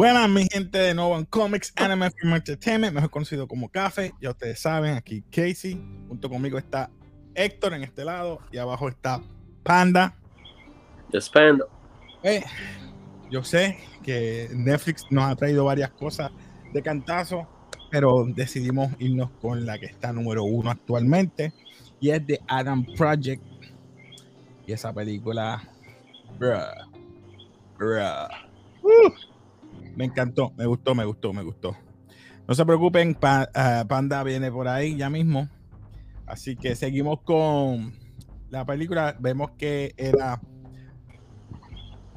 Buenas, mi gente de nuevo en Comics Anime Film Entertainment, mejor conocido como Café. Ya ustedes saben, aquí Casey, junto conmigo está Héctor en este lado y abajo está Panda. Despendo. Eh, yo sé que Netflix nos ha traído varias cosas de cantazo, pero decidimos irnos con la que está número uno actualmente y es de Adam Project. Y esa película, bruh, bruh. Uh, me encantó, me gustó, me gustó, me gustó. No se preocupen, ah, Panda viene por ahí ya mismo. Así que seguimos con la película. Vemos que era.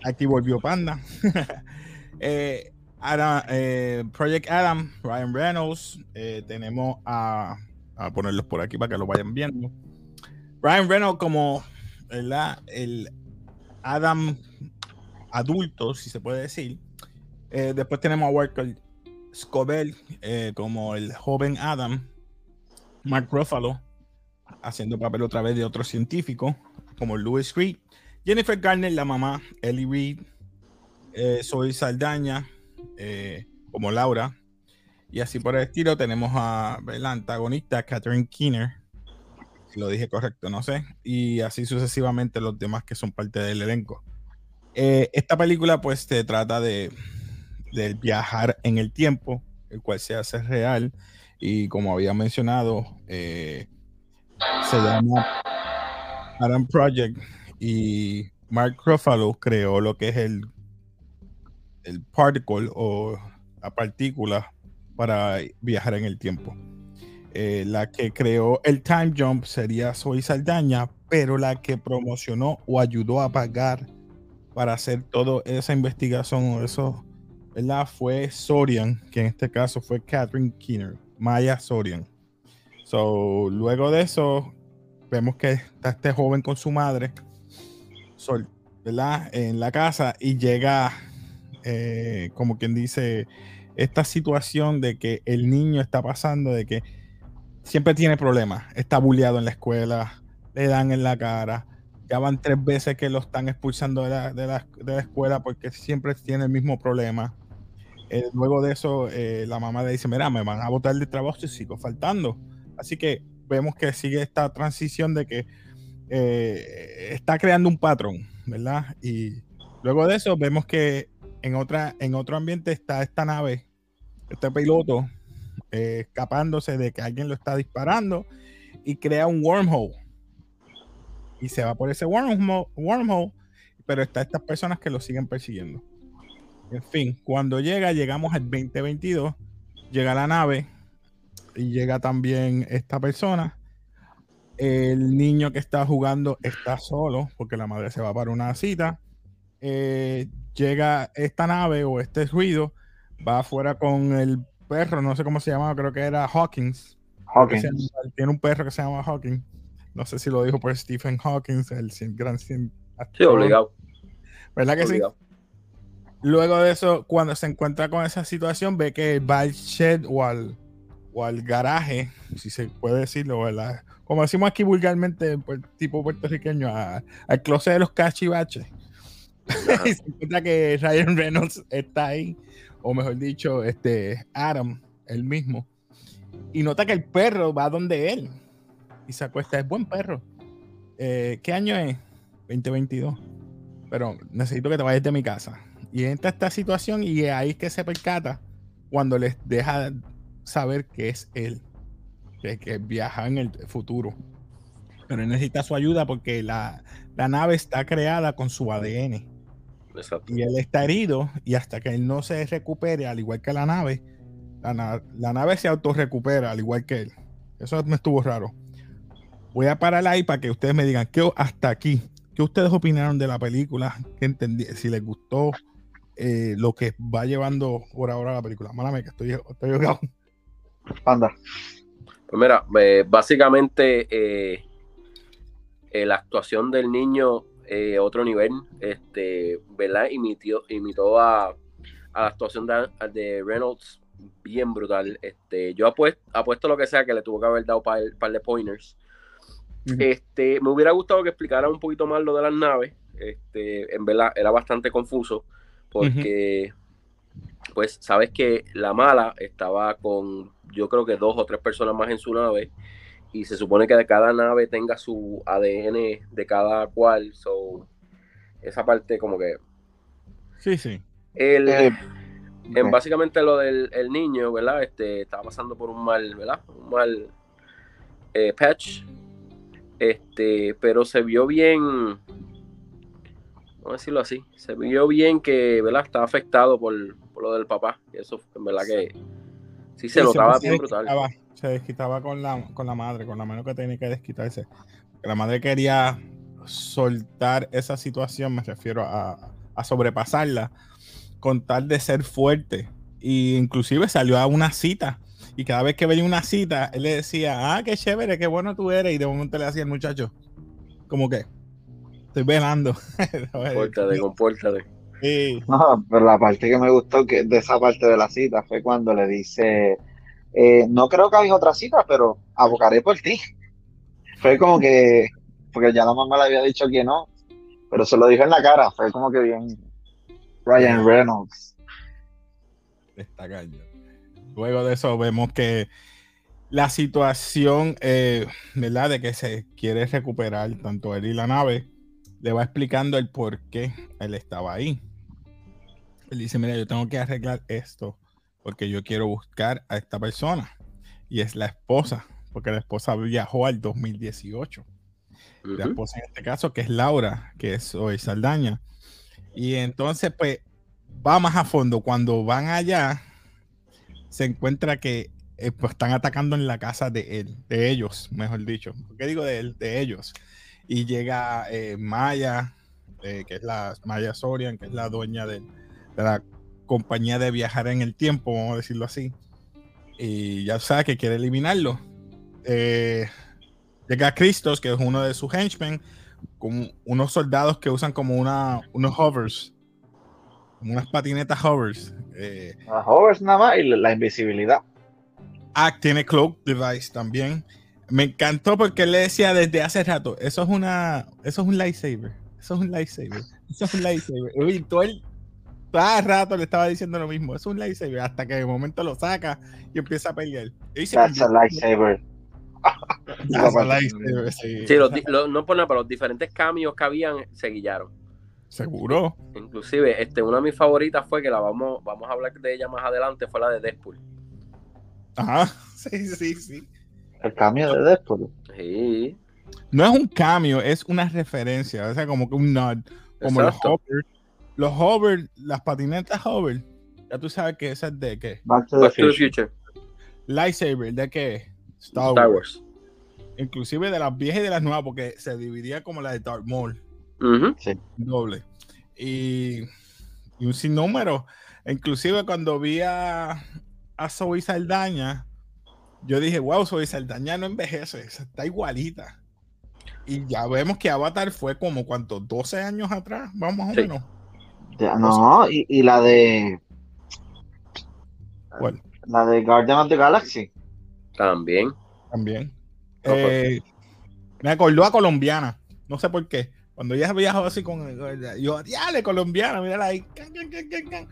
Aquí volvió Panda. Eh, eh, Project Adam, Ryan Reynolds. eh, tenemos a. Ponerlos por aquí para que lo vayan viendo. Ryan Reynolds, como el Adam adulto, si se puede decir. Eh, después tenemos a Walker Scobell como el joven Adam. Mark Ruffalo haciendo papel otra vez de otro científico como Louis Creed. Jennifer Garner, la mamá, Ellie Reed. Eh, Zoe Saldaña eh, como Laura. Y así por el estilo tenemos a la antagonista Catherine Keener. Si lo dije correcto, no sé. Y así sucesivamente los demás que son parte del elenco. Eh, esta película pues te trata de viajar en el tiempo, el cual se hace real y como había mencionado, eh, se llama Adam Project y Mark Ruffalo creó lo que es el, el particle o la partícula para viajar en el tiempo. Eh, la que creó el time jump sería Zoe Saldaña, pero la que promocionó o ayudó a pagar para hacer toda esa investigación o eso ¿verdad? Fue Sorian, que en este caso fue Catherine Keener, Maya Sorian. So, luego de eso, vemos que está este joven con su madre, Sol, ¿verdad? En la casa y llega, eh, como quien dice, esta situación de que el niño está pasando, de que siempre tiene problemas, está bulleado en la escuela, le dan en la cara, ya van tres veces que lo están expulsando de la, de la- de la escuela porque siempre tiene el mismo problema. Eh, luego de eso, eh, la mamá le dice, mira, me van a botar del trabajo si sigo faltando. Así que vemos que sigue esta transición de que eh, está creando un patrón, ¿verdad? Y luego de eso vemos que en, otra, en otro ambiente está esta nave, este piloto, eh, escapándose de que alguien lo está disparando y crea un wormhole. Y se va por ese wormhole, wormhole pero está estas personas que lo siguen persiguiendo. En fin, cuando llega, llegamos al 2022, llega la nave y llega también esta persona. El niño que está jugando está solo porque la madre se va para una cita. Eh, llega esta nave o este ruido, va afuera con el perro, no sé cómo se llama, creo que era Hawkins. Llama- tiene un perro que se llama Hawking. No sé si lo dijo por Stephen Hawking, el gran cien- Sí, obligado. ¿Verdad que sí? Luego de eso, cuando se encuentra con esa situación, ve que va al shed o al, o al garaje, si se puede decirlo, ¿verdad? Como decimos aquí vulgarmente, pues, tipo puertorriqueño, al closet de los cachivaches. y se encuentra que Ryan Reynolds está ahí, o mejor dicho, este Adam, el mismo. Y nota que el perro va donde él y se acuesta. Es buen perro. Eh, ¿Qué año es? 2022. Pero necesito que te vayas de mi casa. Y entra esta situación y ahí es que se percata cuando les deja saber que es él, que, que viaja en el futuro. Pero él necesita su ayuda porque la, la nave está creada con su ADN Exacto. y él está herido y hasta que él no se recupere, al igual que la nave, la, na- la nave se autorrecupera, al igual que él. Eso me estuvo raro. Voy a parar ahí para que ustedes me digan ¿qué, hasta aquí. ¿Qué ustedes opinaron de la película? ¿Qué entendí? Si les gustó eh, lo que va llevando por ahora la película. Málame que estoy, estoy ahogado. Panda. Pues mira, eh, básicamente eh, eh, la actuación del niño eh, otro nivel, este, ¿verdad? Imitó, imitó a, a la actuación de, de Reynolds bien brutal. Este, yo apuesto, apuesto lo que sea que le tuvo que haber dado un par, par de pointers. Este, me hubiera gustado que explicara un poquito más lo de las naves. Este, en verdad era bastante confuso porque, pues, sabes que la mala estaba con, yo creo que dos o tres personas más en su nave y se supone que de cada nave tenga su ADN de cada cual. So, esa parte como que Sí, sí. el, Eh, en básicamente lo del el niño, ¿verdad? Este, estaba pasando por un mal, ¿verdad? Un mal eh, patch. Este, pero se vio bien, vamos a decirlo así, se vio bien que, ¿verdad? Estaba afectado por, por lo del papá. Y eso, en verdad que sí se Sí, bien brutal. desquitaba, se desquitaba con la, con la madre, con la mano que tenía que desquitarse. La madre quería soltar esa situación, me refiero a, a sobrepasarla, con tal de ser fuerte. Y inclusive salió a una cita. Y cada vez que venía una cita, él le decía, ah, qué chévere, qué bueno tú eres. Y de momento le decía al muchacho, como que, estoy velando. Compórtate, compórtate. Sí. No, pero la parte que me gustó que de esa parte de la cita fue cuando le dice, eh, no creo que haya otra cita, pero abocaré por ti. Fue como que, porque ya la mamá le había dicho que no, pero se lo dijo en la cara, fue como que bien Ryan Reynolds. Está cañón. Luego de eso vemos que la situación, eh, ¿verdad? De que se quiere recuperar tanto él y la nave, le va explicando el por qué él estaba ahí. Él dice, mira, yo tengo que arreglar esto porque yo quiero buscar a esta persona. Y es la esposa, porque la esposa viajó al 2018 la esposa en este caso, que es Laura, que es hoy Saldaña. Y entonces, pues, va más a fondo. Cuando van allá, se encuentra que eh, pues, están atacando en la casa de él, de ellos, mejor dicho. ¿Por qué digo de él? De ellos. Y llega eh, Maya, eh, que es la Maya Sorian, que es la dueña de, de la compañía de viajar en el tiempo, vamos a decirlo así. Y ya sabe que quiere eliminarlo. Eh, llega Christos, que es uno de sus henchmen, con unos soldados que usan como una, unos hovers, como unas patinetas hovers. Eh, A Hovers nada más y la, la invisibilidad. ah, tiene cloak device también. Me encantó porque él le decía desde hace rato, eso es una, eso es un lightsaber, eso es un lightsaber, eso es un lightsaber. Y todo el cada rato le estaba diciendo lo mismo, es un lightsaber, hasta que de momento lo saca y empieza a pelear. Y se That's a lightsaber. That's a lightsaber, sí. Sí, los, di- los- no por nada, pero los diferentes cambios que habían se guillaron. Seguro. Inclusive, este, una de mis favoritas fue que la vamos, vamos a hablar de ella más adelante, fue la de Deadpool. Ajá, sí, sí, sí. El cambio de Deadpool. Sí, No es un cambio, es una referencia, o sea, como que un nod, como los exacto. hover. Los hover, las patinetas hover, ya tú sabes que esa es de qué. Back to the Back to the Future. Lightsaber, de qué. Star, Star Wars. Wars. Inclusive de las viejas y de las nuevas, porque se dividía como la de Darth Maul, Ujú. doble. Y, y un sinnúmero. Inclusive cuando vi a, a Zoe Saldaña, yo dije, wow, Zoe Saldaña no envejece, está igualita. Y ya vemos que Avatar fue como, ¿cuánto? 12 años atrás, vamos más o Sí. menos. Ya, No, y, y la de ¿Cuál? la de Guardian of the Galaxy. También. También. No, Eh, me acordó a colombiana. No sé por qué. Cuando ella viajó así con. Yo, diale, colombiana, mírala ahí. Can, can, can, can, can.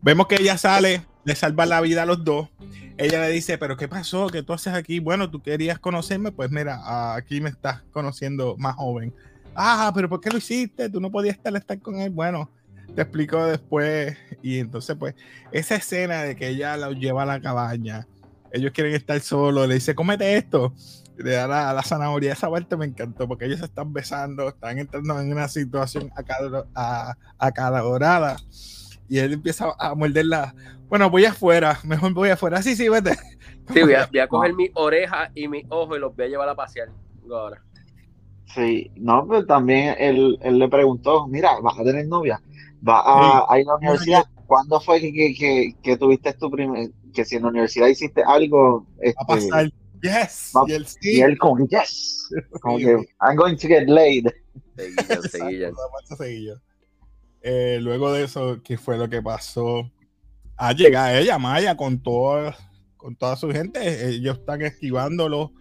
Vemos que ella sale, le salva la vida a los dos. Ella le dice, pero ¿qué pasó? ¿Qué tú haces aquí? Bueno, tú querías conocerme, pues mira, aquí me estás conociendo más joven. Ah, pero ¿por qué lo hiciste? Tú no podías estar, estar con él. Bueno, te explico después. Y entonces, pues, esa escena de que ella lo lleva a la cabaña, ellos quieren estar solos, le dice, cómete esto, le da la, la zanahoria, esa parte me encantó, porque ellos se están besando, están entrando en una situación acalor- a- acalorada, y él empieza a morderla, bueno, voy afuera, mejor voy afuera, sí, sí, vete. Sí, voy a, voy a coger mi oreja y mi ojo y los voy a llevar a pasear. Ahora. Sí, no, pero también él, él le preguntó, mira, vas a tener novia, vas a, a ir a la universidad. ¿Cuándo fue que, que, que, que tuviste tu primer, que si en la universidad hiciste algo, Va a este, pasar, yes, Va- y él y sí, él como que, yes, como sí, que, I'm going to get laid. Eh, luego de eso, ¿qué fue lo que pasó? A llegar ella, Maya, con todo, con toda su gente. Ellos están esquivándolo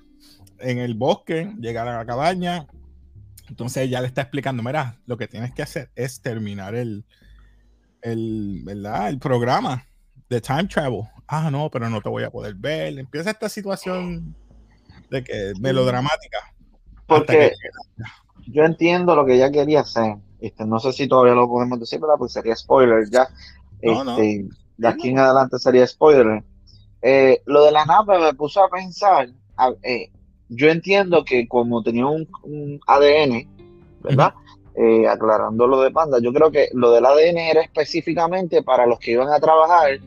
en el bosque, llegar a la cabaña. Entonces ella le está explicando, mira, lo que tienes que hacer es terminar el, el, ¿verdad? el programa de Time Travel. Ah, no, pero no te voy a poder ver. Empieza esta situación de que melodramática. Porque yo entiendo lo que ella quería hacer. Este, no sé si todavía lo podemos decir, pero pues sería spoiler ya. Este, de aquí en adelante sería spoiler. Eh, lo de la nave me puso a pensar. Eh, yo entiendo que como tenía un, ADN, ¿verdad? Eh, aclarando lo de Panda, yo creo que lo del ADN era específicamente para los que iban a trabajar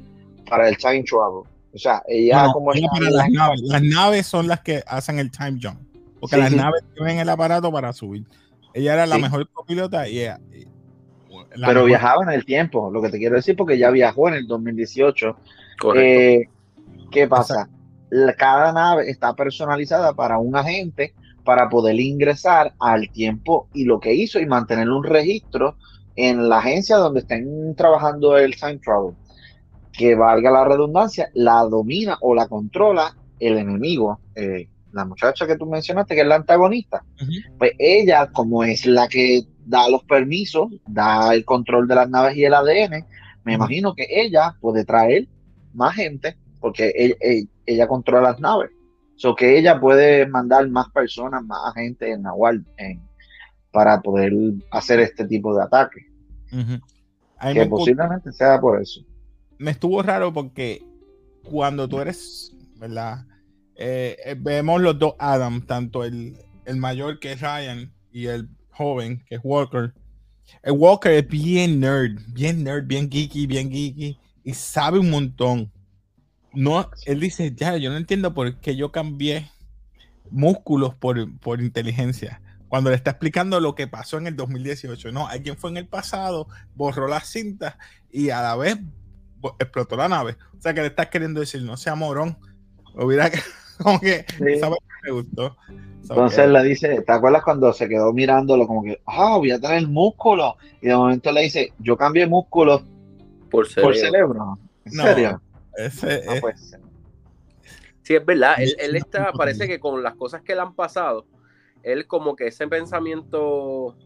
para el time travel. O sea, ella como las, naves. las naves son las que hacen el time jump. Porque las naves tienen el aparato para subir. Ella era la mejor copilota y ella. Pero viajaba en el tiempo, lo que te quiero decir, porque ya viajó en el 2018. Eh, ¿Qué pasa? Cada nave está personalizada para un agente para poder ingresar al tiempo y lo que hizo y mantener un registro en la agencia donde estén trabajando el time travel. Que valga la redundancia, la domina o la controla el enemigo. Eh, la muchacha que tú mencionaste, que es la antagonista, pues ella, como es la que da los permisos, da el control de las naves y el ADN, me imagino que ella puede traer más gente, porque ella, controla las naves. So que ella puede mandar más personas, más gente en Nahual para poder hacer este tipo de ataque. Que posiblemente sea por eso. Me estuvo raro porque cuando tú eres, ¿verdad? Eh, eh, vemos los dos Adam, tanto el, mayor que es Ryan y el joven que es Walker. El Walker es bien nerd, bien nerd, bien geeky, bien geeky y sabe un montón. No, él dice, ya, yo no entiendo por qué yo cambié músculos por, por inteligencia. Cuando le está explicando lo que pasó en el 2018. No, alguien fue en el pasado, borró las cintas y a la vez explotó la nave. O sea que le estás queriendo decir, no sea morón. Hubiera que como que me gustó. Entonces le dice, ¿te acuerdas cuando se quedó mirándolo como que, ah, voy a tener músculo? Y de momento le dice, yo cambié músculos por cerebro. ¿En serio? Ese es... Sí, es verdad. Él, él está, parece que con las cosas que le han pasado, él como que ese pensamiento,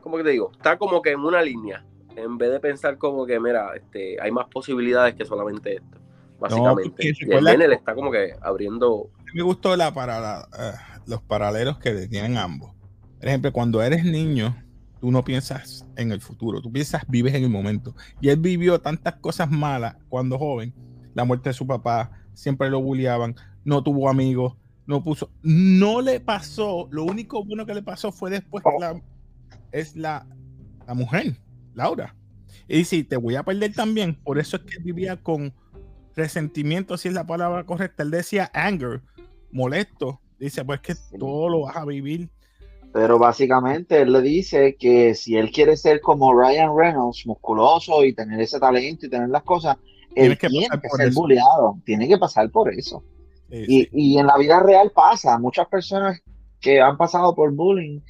¿cómo que te digo? Está como que en una línea. En vez de pensar como que, mira, este, hay más posibilidades que solamente esto básicamente. y el está como que abriendo. Me gustó la para, eh, los paralelos que tienen ambos. Por ejemplo, cuando eres niño, tú no piensas en el futuro, tú piensas, vives en el momento. Y él vivió tantas cosas malas cuando joven, la muerte de su papá, siempre lo bulliaban, no tuvo amigos, no puso, no le pasó, lo único bueno que le pasó fue después la, es la, la mujer, Laura. Y dice, te voy a perder también, por eso es que vivía con resentimiento, si es la palabra correcta. Él decía anger, molesto. Dice, pues que todo lo vas a vivir. Pero básicamente él le dice que si él quiere ser como Ryan Reynolds, musculoso y tener ese talento y tener las cosas, él que tiene que ser bulleado, tiene que pasar por eso. y, y, en la vida real pasa, muchas personas que han pasado por bullying,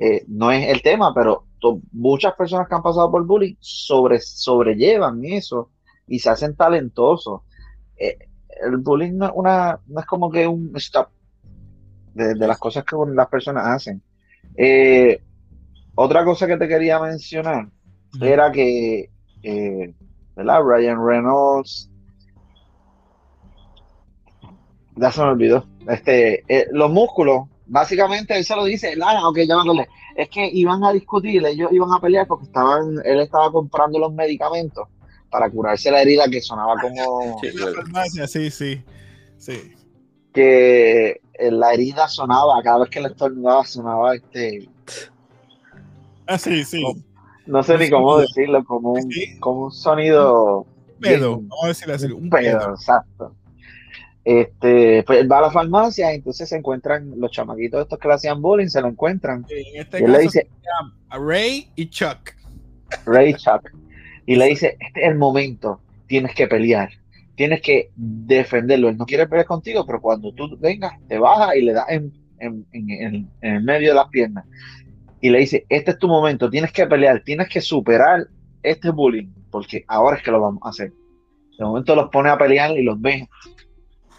eh, no es el tema, pero muchas personas que han pasado por bullying sobre, sobrellevan eso y se hacen talentosos. Eh, el bullying no, una, no es como que un stop de, las cosas que las personas hacen. Eh, otra cosa que te quería mencionar era que, eh, ¿verdad? Ryan Reynolds. Ya se me olvidó. Este, los músculos, básicamente él se lo dice, Lara, ok, ya me Es que iban a discutir, ellos iban a pelear porque estaban, él estaba comprando los medicamentos para curarse la herida que sonaba como. Sí, sí, sí. Que la herida sonaba, cada vez que le estornudaba sonaba este. Ah, sí, sí. No, sé ni cómo decirlo, como un, como un sonido. Pedo, vamos a decirlo así. Un pedo, exacto. Este, pues va a la farmacia y entonces se encuentran los chamaquitos estos que le hacían bullying, se lo encuentran. en este y le dice, a Ray y Chuck. Ray y Chuck y le dice, este es el momento, tienes que pelear, tienes que defenderlo. Él no quiere pelear contigo, pero cuando tú vengas, te baja y le das en, el medio de las piernas. y le dice, este es tu momento, tienes que pelear, tienes que superar este bullying, porque ahora es que lo vamos a hacer. De momento los pone a pelear y los ve.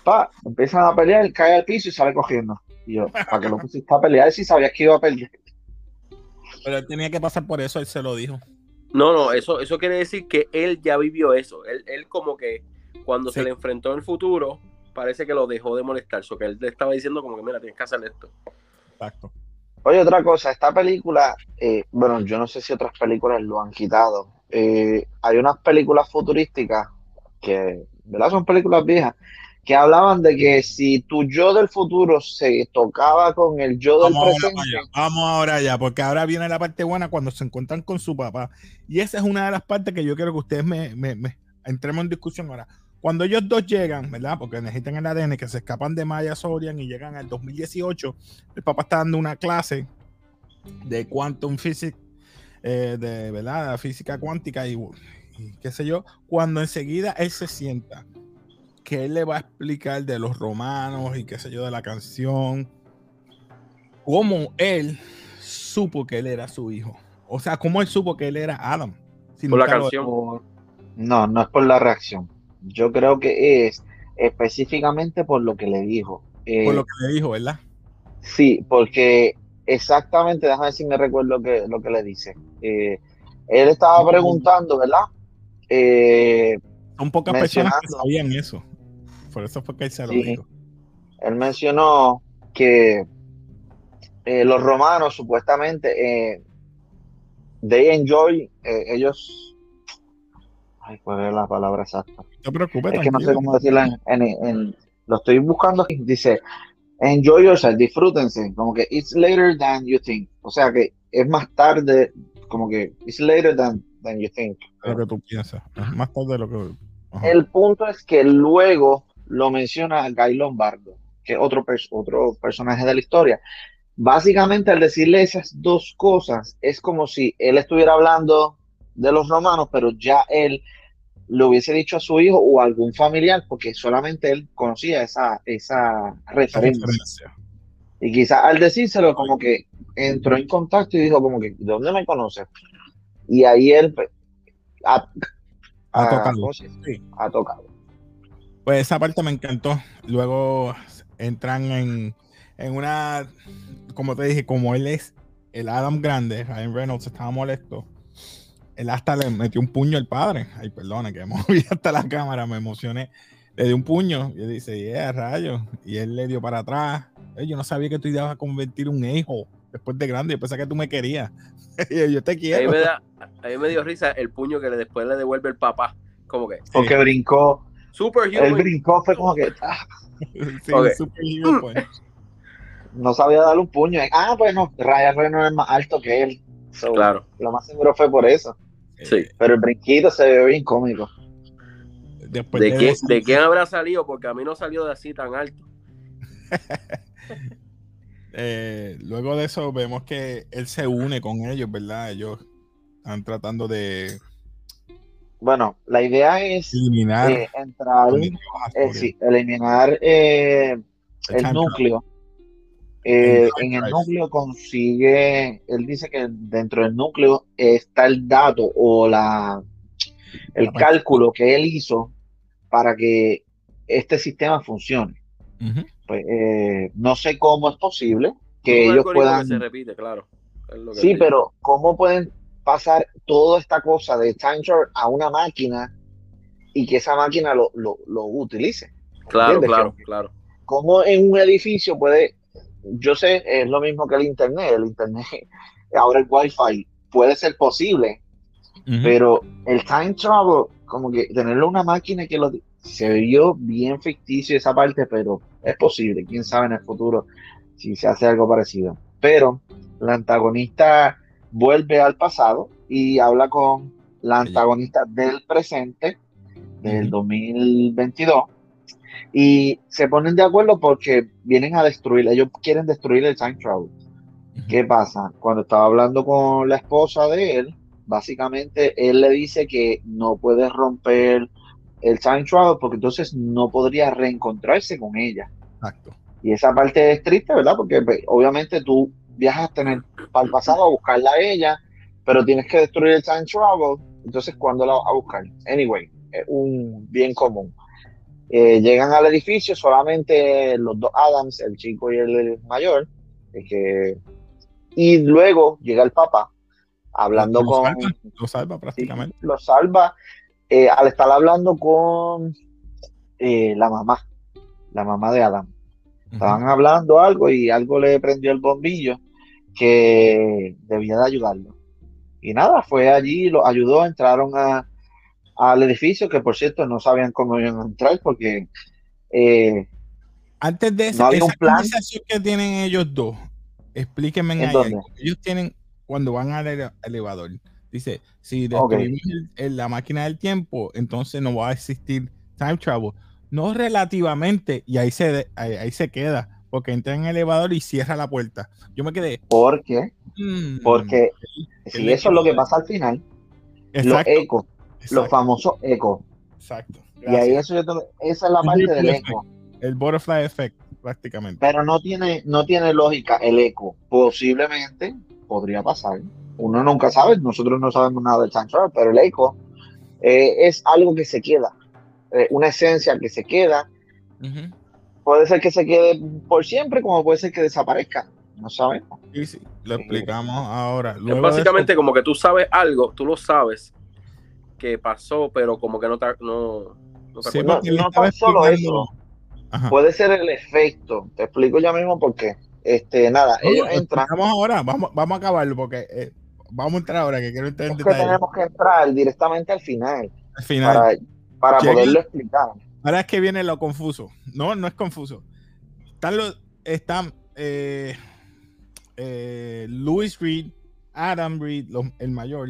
Pa, empiezan a pelear, cae al piso y sale cogiendo. Y yo, ¿para qué lo pusiste a pelear si sabías que iba a perder? Pero él tenía que pasar por eso, él se lo dijo. No, no, eso, eso quiere decir que él ya vivió eso. Él, él como que cuando se le enfrentó en el futuro, parece que lo dejó de molestar. Eso que él le estaba diciendo como que, mira, tienes que hacer esto. Exacto. Oye, otra cosa, esta película, eh, bueno, yo no sé si otras películas lo han quitado. Eh, hay unas películas futurísticas que, ¿verdad? Son películas viejas, que hablaban de que si tu yo del futuro se tocaba con el yo del Vamos presente, ahora, vamos ahora ya, porque ahora viene la parte buena cuando se encuentran con su papá. Y esa es una de las partes que yo quiero que ustedes me, me- me- entremos en discusión ahora. Cuando ellos dos llegan, ¿verdad? Porque necesitan el ADN, que se escapan de Maya Sorian y llegan al 2018, el papá está dando una clase de quantum physics, eh, de ¿verdad? física cuántica y, y qué sé yo, cuando enseguida él se sienta, que él le va a explicar de los romanos y qué sé yo, de la canción, cómo él supo que él era su hijo. O sea, cómo él supo que él era Adam. Si Por la lo- canción. no, no es por la reacción. Yo creo que es específicamente por lo que le dijo. Eh, por lo que le dijo, ¿verdad? Sí, porque exactamente, déjame ver si me recuerdo que, lo que le dice. Eh, él estaba preguntando, ¿verdad? Eh, Son pocas personas que sabían eso. Por eso fue que él se lo Sí. dijo. él mencionó que eh, los romanos supuestamente, they enjoy, ellos, ay, ¿cuál es la palabra exacta? No te preocupes, Es que no sé cómo decirlo en, en- en- lo estoy buscando aquí. Dice, enjoy yourself, disfrútense, como que it's later than you think. O sea que es más tarde, como que it's later than, than you think. lo que tú piensas. Es Más tarde de lo que. Ajá. El punto es que luego lo menciona Guy Lombardo, que es otro, otro personaje de la historia. Básicamente, al decirle esas dos cosas, es como si él estuviera hablando de los romanos, pero ya él lo hubiese dicho a su hijo o a algún familiar, porque solamente él conocía esa, esa referencia. referencia. Y quizás al decírselo, como que entró en contacto y dijo, como que, ¿de dónde me conoces? Y ahí él pues, ha, Ha ha- tocado. tocado. Pues esa parte me encantó. Luego entran en, en una, como te dije, como él es el Adam grande, Ryan Reynolds estaba molesto. Él hasta le metió un puño al padre. Ay, perdona, que moví hasta la cámara, me emocioné. Le dio un puño y él dice, yeah, rayo. Y él le dio para atrás. "Ey, yo no sabía que tú ibas a convertir un hijo después de grande. Yo pensaba que tú me querías. Y yo, te A mí, quiero. me da, a mí me dio risa el puño que le, después le devuelve el papá. Como que, Porque brincó, él superhuman. brincó, fue como que ah, Sí, Ok. super hero, pues. no sabía darle un puño. Ah, bueno, Ryan Reynolds es más alto que él. So, Claro, Lo más seguro fue por eso. Sí. Pero el brinquito se ve bien cómico. Después ¿De, de quién, eso- ¿De quién habrá salido? Porque a mí no salió de así tan alto. Eh, luego de eso vemos que él se une con ellos, ¿verdad? Ellos están tratando de Bueno, la idea es eliminar eh, entrar, eh, sí, eliminar eh, El núcleo. Eh, en el núcleo consigue, él dice que dentro del núcleo está el dato o la el La cálculo que él hizo para que este sistema funcione. Pues, eh, no sé cómo es posible que ellos puedan. que se repite, claro. Es lo que Sí, pero ¿cómo pueden pasar toda esta cosa de time travel a una máquina y que esa máquina lo, lo, lo utilice? Claro, ¿Entiendes? claro, claro. ¿Cómo en un edificio puede, yo sé, es lo mismo que el Internet, el Internet, ahora el Wi-Fi, puede ser posible, pero el time travel, como que tenerlo una máquina que lo... Se vio bien ficticio esa parte, pero es posible, quién sabe en el futuro si se hace algo parecido. Pero la antagonista vuelve al pasado y habla con la antagonista del presente, del Ujú. 2022, y se ponen de acuerdo porque vienen a destruir, ellos quieren destruir el time travel. ¿Qué pasa? Cuando estaba hablando con la esposa de él, básicamente él le dice que no puede romper el time travel porque entonces no podría reencontrarse con ella. Exacto. Y esa parte es triste, ¿verdad? Porque pues, obviamente tú viajas a tener para el pasado a buscarla a ella, pero tienes que destruir el time travel, entonces ¿cuándo la vas a buscar? Anyway, es un bien común. Eh, llegan al edificio solamente los dos Adams, el chico y el mayor, que, y luego llega el papá hablando lo con... Salva, lo salva prácticamente. Lo salva eh, al estar hablando con eh, la mamá, la mamá de Adam. Estaban hablando algo y algo le prendió el bombillo que debía de ayudarlo. Y nada, fue allí, lo ayudó, entraron a, al edificio, que por cierto no sabían cómo iban a entrar porque... Eh, Antes de no esa un plan. conversación que tienen ellos dos, explíquenme ellos tienen cuando van al ele- elevador, dice, si destruimos la máquina del tiempo, entonces no va a existir time travel. No relativamente, y ahí se, ahí, ahí se queda, porque entra en el elevador y cierra la puerta. Yo me quedé. ¿Por qué? mm, Porque si eso es lo que pasa al final, los exacto, los famosos ecos. exacto. Y ahí eso yo tengo- esa es la parte del effect. eco. El butterfly effect, prácticamente. Pero no tiene, no tiene lógica el eco. Posiblemente podría pasar. Uno nunca sabe, nosotros no sabemos nada del time travel, pero el eco eh, es algo que se queda, eh, una esencia que se queda. Puede ser que se quede por siempre, como puede ser que desaparezca. No sabemos. Sí, sí, lo Sí. explicamos ahora. Es Luego básicamente como que tú sabes algo, tú lo sabes que pasó, pero como que no no, no Sí. No, tan solo eso, Ajá. puede ser el efecto. Te explico ya mismo por qué. Este, nada, No, ellos lo entran. explicamos ahora, vamos, vamos a acabarlo porque eh, vamos a entrar ahora que quiero entrar en Es que detalle. tenemos que entrar directamente al final Al final, para, para Llega- poderlo explicar. ahora es que viene lo confuso. No, no es confuso. Están los, están eh, eh, Louis Reed, Adam Reed, los- el mayor.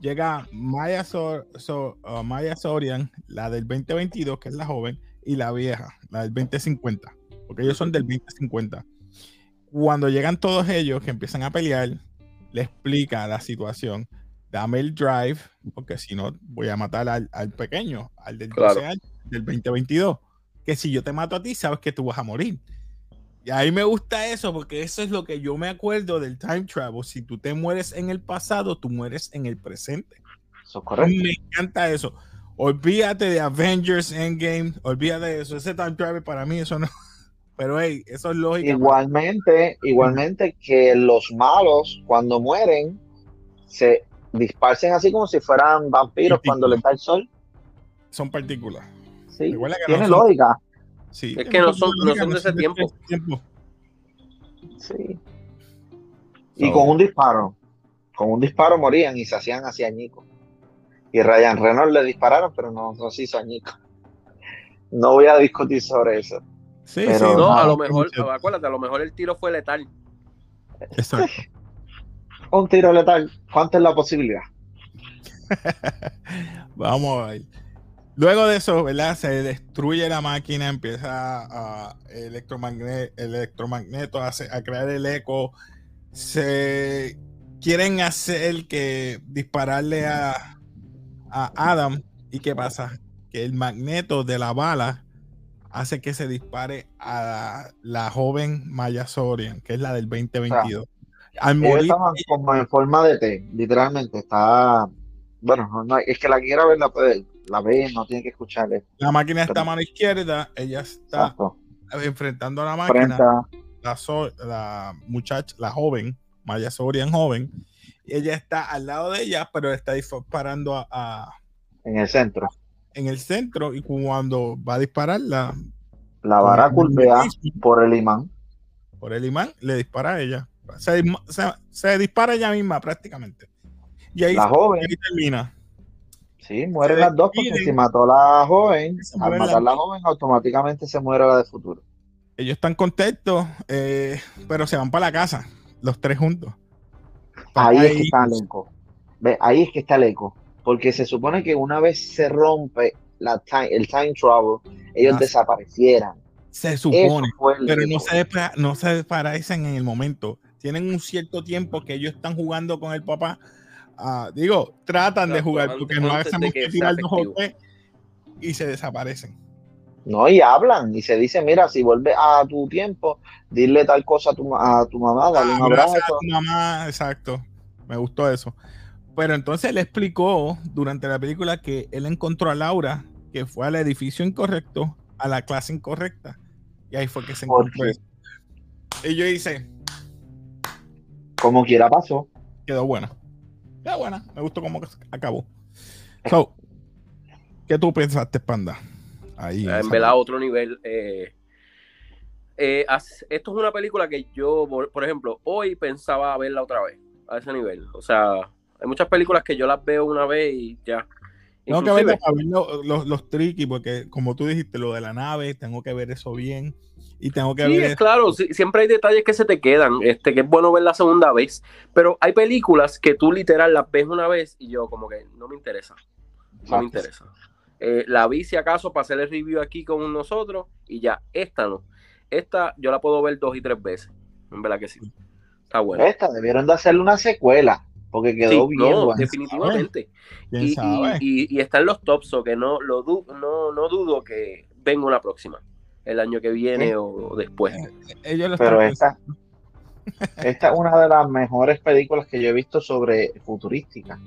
Llega Maya, Sor- So- uh, Maya Sorian, la del 2022, que es la joven, y la vieja, la del 2050, porque ellos son del 2050. Cuando llegan todos ellos que empiezan a pelear, le explica la situación. Dame el drive, porque si no voy a matar al, al pequeño, al del 12 Claro. años, del 2022. Que si yo te mato a ti, sabes que tú vas a morir. Y a mí me gusta eso, porque eso es lo que yo me acuerdo del time travel. Si tú te mueres en el pasado, tú mueres en el presente. Eso es correcto. Me encanta eso. Olvídate de Avengers Endgame, olvídate de eso. Ese time travel para mí, eso no. Pero hey, eso es lógico. Igualmente, igualmente que los malos cuando mueren se disparcen así como si fueran vampiros cuando les da el sol. Son partículas. Sí, tiene no son- lógica. Sí, Es que no son- no son de ese de tiempo. tiempo. Sí. Y So- con un disparo, con un disparo morían y se hacían así añicos. Y Ryan Reynolds le dispararon, pero no, no se hizo añico. No voy a discutir sobre eso. Sí, Pero sí. No, a lo mejor, acuérdate, a lo mejor el tiro fue letal. Exacto. Un tiro letal, ¿cuánto es la posibilidad? Vamos a ver. Luego de eso, ¿verdad? Se destruye la máquina, empieza a electromagne- el electromagneto a, a crear el eco. Se quieren hacer que dispararle a, a Adam. ¿Y qué pasa? Que el magneto de la bala hace que se dispare a la, joven Maya Sorian, que es la del 2022. Al morir, como en forma de T, literalmente. Está. Bueno, no, no, es que la quiera ver, la puede, la ve, no tiene que escucharle. la máquina está a mano izquierda, ella está Exacto. enfrentando a la máquina. La, so- la muchacha, la joven, Maya Sorian joven, y ella está al lado de ella, pero está disparando a, a- en el centro. en el centro y cuando va a dispararla La vara Con- curvea por el imán. por el imán, le dispara a ella. Se, se- se dispara ella misma prácticamente. Y ahí, La joven, ahí termina. Sí, mueren las dos porque si mató a la joven, al matar a la joven, automáticamente se muere la de futuro. Ellos están contentos, eh, pero se van para la casa, los tres juntos. Ahí es que está el eco. Ve, Ahí es que está el eco. Porque se supone que una vez se rompe la time- el time travel, ellos Ah, desaparecieran. se supone. pero no se, no se desaparecen en el momento. Tienen un cierto tiempo que ellos están jugando con el papá. Ah, digo, tratan de jugar porque no hacemos que tirar dos y se desaparecen. No, y hablan y se dice, mira, si vuelves a tu tiempo, dile tal cosa a tu, a tu mamá, dale un abrazo. a tu mamá, exacto. Me gustó eso. Pero entonces él explicó durante la película que él encontró a Laura, que fue al edificio incorrecto, a la clase incorrecta. Y ahí fue que se ¿Por encontró eso. Y yo hice, Como quiera pasó. quedó buena. Quedó buena. Me gustó cómo acabó. So, ¿qué tú pensaste, Panda? Ahí. en verdad a otro nivel. eh, eh, esto es una película que yo, por, ejemplo, hoy pensaba verla otra vez, a ese nivel. O sea, hay muchas películas que yo las veo una vez y ya. Tengo que Inclusive- para ver lo- los, los tricky, porque como tú dijiste, lo de la nave, tengo que ver eso bien. Y tengo que Sí, ver. es claro, sí, siempre hay detalles que se te quedan, este, que es bueno ver la segunda vez, pero hay películas que tú literal las ves una vez y yo como que no me interesa, no me interesa. Eh, la vi si acaso para hacer el review aquí con nosotros y ya, esta no. Esta yo la puedo ver dos y tres veces, en verdad que sí. Está bueno. Esta, debieron de hacerle una secuela, porque quedó Sí, bien no, definitivamente. ¿Quién Y, y, y, y está en los tops, o que no, lo du- no, no dudo que venga una próxima, el año que viene Sí. o, o después. Ellos lo Pero están esta, esta es una de las mejores películas que yo he visto sobre futurística.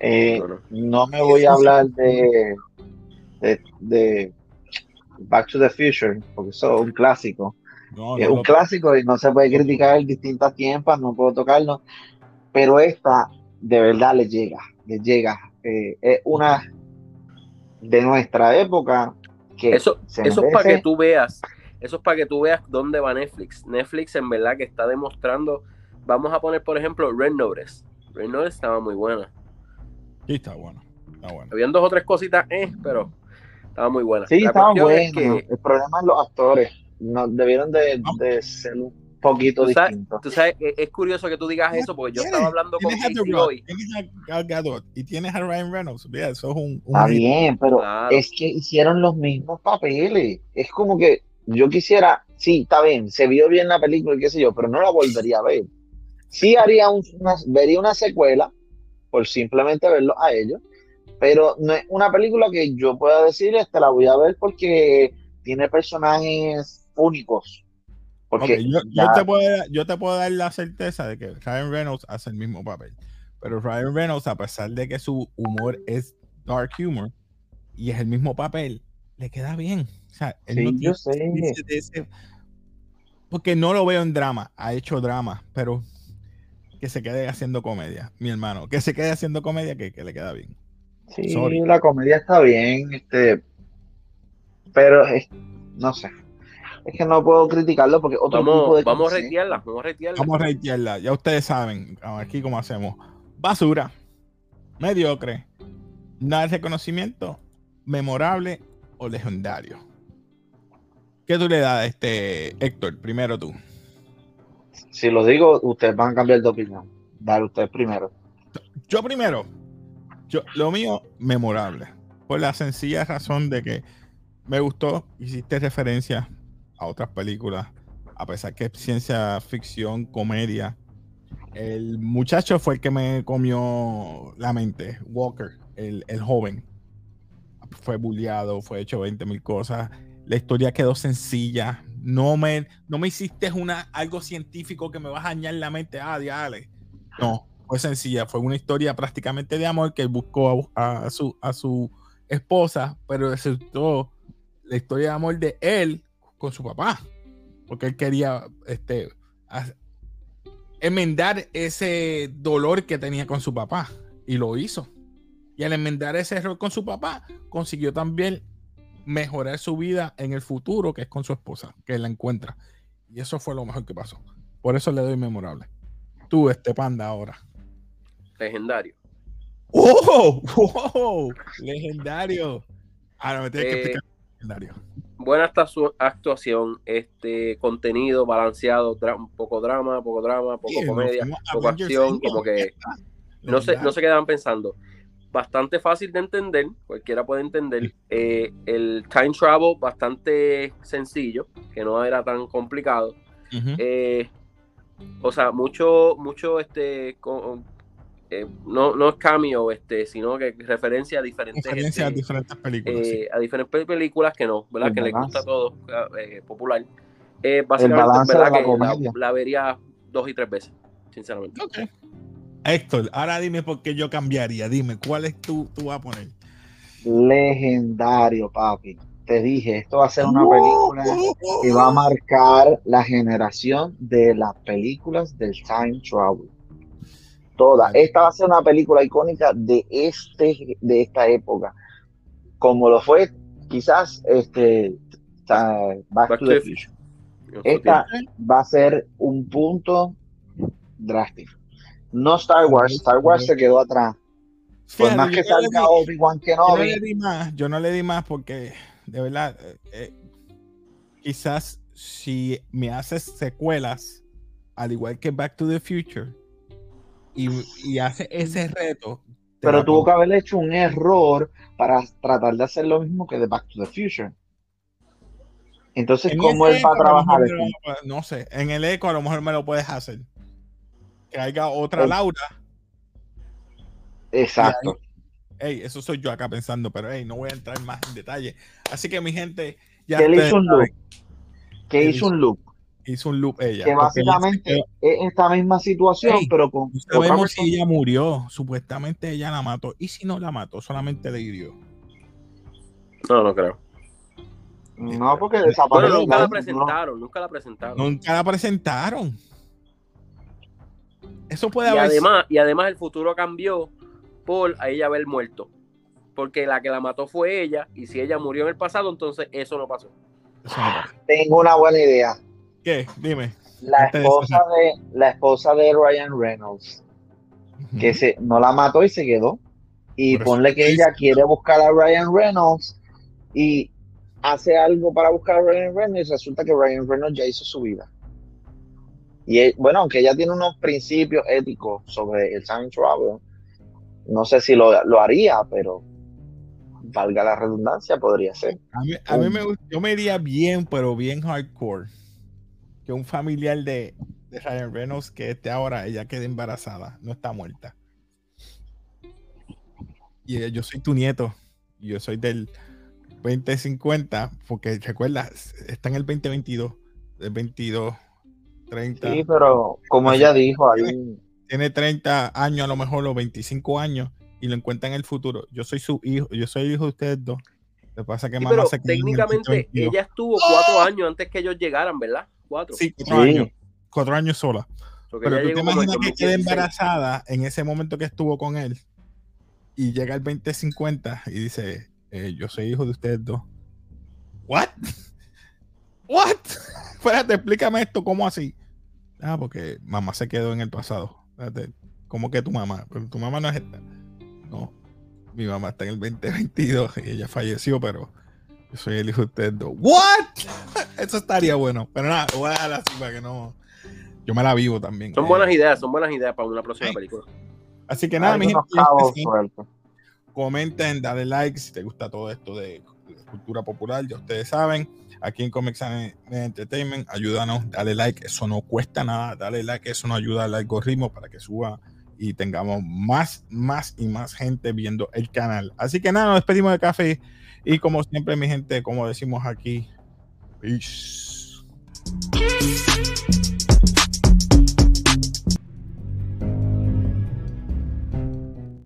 Eh, No, no. no me voy a hablar de, de, de Back to the Future, porque eso es un clásico. No, es no un clásico y no se puede criticar en distintas tiempos, no puedo tocarlo. Pero esta de verdad le llega, le llega. Eh, es una de nuestra época que Eso, eso es para que tú veas, eso es para que tú veas dónde va Netflix. Netflix en verdad que está demostrando, vamos a poner por ejemplo Red Notice. Red Notice estaba muy buena. Sí, está bueno. Está bueno. Habían dos o tres cositas, eh, pero estaba muy buena. Sí, La estaba bueno. es que, El problema es los actores. No, debieron de, de ser un poquito Tú sabes- distintos. tú sabes, es, curioso que tú digas eso porque yo estaba hablando con Casey hoy. tienes a Gal Gadot y tienes a Ryan Reynolds. Mira, eso es un. un Está hit. bien, pero Claro. es que hicieron los mismos papeles. Es como que yo quisiera, sí, está bien, se vio bien la película y qué sé yo, pero no la volvería a ver. Sí haría un- una, vería una secuela por simplemente verlos a ellos, pero no es una película que yo pueda decir, este la voy a ver porque tiene personajes únicos. Porque yo, te puedo, dar- yo te puedo dar la certeza de que Ryan Reynolds hace el mismo papel. Pero Ryan Reynolds, a pesar de que su humor es dark humor y es el mismo papel, le queda bien. O sea, él Sí, no yo tiene sé. ese- porque no lo veo en drama, ha hecho drama, pero que se quede haciendo comedia, mi hermano, que se quede haciendo comedia que, que le queda bien. Sí, Sorry. la comedia está bien, este, pero es- no sé. Es que no puedo criticarlo porque otro tipo Vamos, de vamos a retearla, vamos a retearla. Vamos a reitearla, ya ustedes saben aquí cómo hacemos. Basura, mediocre, nada de reconocimiento, memorable o legendario. ¿Qué tú le das a este Héctor? Primero tú. Si lo digo, ustedes van a cambiar de opinión. Dale, ustedes primero. Yo primero. Yo, lo mío, memorable. Por la sencilla razón de que me gustó, hiciste referencia a otras películas, a pesar que es ciencia ficción, comedia. El muchacho fue el que me comió la mente, Walker, el, el joven. Fue bulleado, fue hecho 20 mil cosas. La historia quedó sencilla. No me, no me hiciste una, algo científico que me va a dañar la mente. Ah, diale. No, fue sencilla. Fue una historia prácticamente de amor que él buscó a, a su, a su esposa, pero resultó la historia de amor de él con su papá. Porque él quería este, enmendar ese dolor que tenía con su papá. Y lo hizo. Y al enmendar ese error con su papá, consiguió también mejorar su vida en el futuro, que es con su esposa, que la encuentra. Y eso fue lo mejor que pasó. Por eso le doy memorable. Tú, este panda, ahora. Legendario. ¡Oh! ¡Wow! Legendario. Ahora me tienes que Eh, explicar legendario. Buena acta- actuación, este contenido balanceado, un poco drama, poco drama, poco comedia, poco acción, como que no se, no se quedaban pensando. Bastante fácil de entender, cualquiera puede entender. Eh, el time travel bastante sencillo, que no era tan complicado. Eh, o sea, mucho, mucho este con- eh, no, no es cameo, este, sino que referencia a diferentes, Referencia a este, diferentes películas. sí. eh, a diferentes películas que no, ¿verdad? El Que les balance. gusta a todos, eh, popular. Eh, básicamente, ¿verdad? la Que la, vería dos y tres veces, sinceramente. Ok. Héctor, ahora dime por qué yo cambiaría. Dime, ¿cuál es tu, tú vas a poner? Legendario, papi. Te dije, esto va a ser una Uh, película que va a marcar la generación de las películas del time travel. Toda. Esta va a ser una película icónica de este, de esta época. Como lo fue, quizás, este, Back, to the Future. Esta va a ser un punto drástico. No Star Wars. Star Wars se quedó atrás. Por Fíjate, más yo que no le salga di- Obi-Wan yo no le Kenobi, di más, yo no le di más porque de verdad, eh, eh, quizás si me haces secuelas, al igual que Back to the Future, y, y hace ese reto, pero a tuvo que haber hecho un error para tratar de hacer lo mismo que de Back to the Future. Entonces, en ¿cómo él va a trabajar lo- No sé, en el eco a lo mejor me lo puedes hacer. Que haya otra El- Laura. Exacto. Ey, eso soy yo acá pensando, pero hey, no voy a entrar más en detalle. Así que mi gente, ya Que le ustedes hizo un loop. Que Él hizo hizo- un loop. Hizo un loop ella. Que porque ella se básicamente es esta misma situación, pero con No sabemos si ella murió. Supuestamente ella la mató. Y si no la mató, solamente le hirió. No, no creo. No, porque Bueno, desapareció. nunca la no, presentaron, nunca la presentaron. Nunca la presentaron. Eso puede y haber además, y además el futuro cambió por a ella haber muerto. Porque la que la mató fue ella, y si ella murió en el pasado, entonces eso no pasó. Eso no pasa. Tengo una buena idea. ¿Qué? Dime. La esposa de, la esposa de Ryan Reynolds, que se, no la mató y se quedó. Y Por ponle que ella quiere buscar a Ryan Reynolds y hace algo para buscar a Ryan Reynolds y resulta que Ryan Reynolds ya hizo su vida. Y él- bueno, aunque ella tiene unos principios éticos sobre el time travel, no sé si lo, lo haría, pero valga la redundancia, podría ser. A mí, a mí me yo me iría bien, pero bien hardcore. Que un familiar de, de Ryan Reynolds que esté ahora, ella quede embarazada, no está muerta. Y eh, yo soy tu nieto, y yo soy del 2050, porque recuerda, está en el 2022, del 22, 30. Sí, pero como ella dijo, ahí tiene 30 años, a lo mejor, los 25 años, y lo encuentra en el futuro. Yo soy su hijo, yo soy el hijo de ustedes dos. Lo que pasa es que Sí, mamá pero se quedó en el técnicamente 2022. ella estuvo cuatro años antes que ellos llegaran, ¿verdad? Cuatro. Sí, cuatro Sí. años. Cuatro años sola. Pero tú te imaginas que quede 2016. embarazada en ese momento que estuvo con él y llega el 2050 y dice, eh, yo soy hijo de ustedes dos. ¿What? ¿What? Espérate, explícame esto, ¿cómo así? Ah, porque mamá se quedó en el pasado. Espérate, ¿cómo que tu mamá? Pero tu mamá no es esta. No, mi mamá está en el 2022 y ella falleció, pero yo soy el hijo de ustedes dos. ¿What? Eso estaría bueno. Pero nada, voy a dejar así para que no... Yo me la vivo también. Son Eh, buenas ideas, son buenas ideas para una próxima Sí. película. Así que nada, mi gente, comenten, dale like si te gusta todo esto de cultura popular, ya ustedes saben, aquí en Comics and Entertainment, ayúdanos, dale like, eso no cuesta nada, dale like, eso nos ayuda al algoritmo para que suba y tengamos más, más y más gente viendo el canal. Así que nada, nos despedimos de café y como siempre, mi gente, como decimos aquí, peace.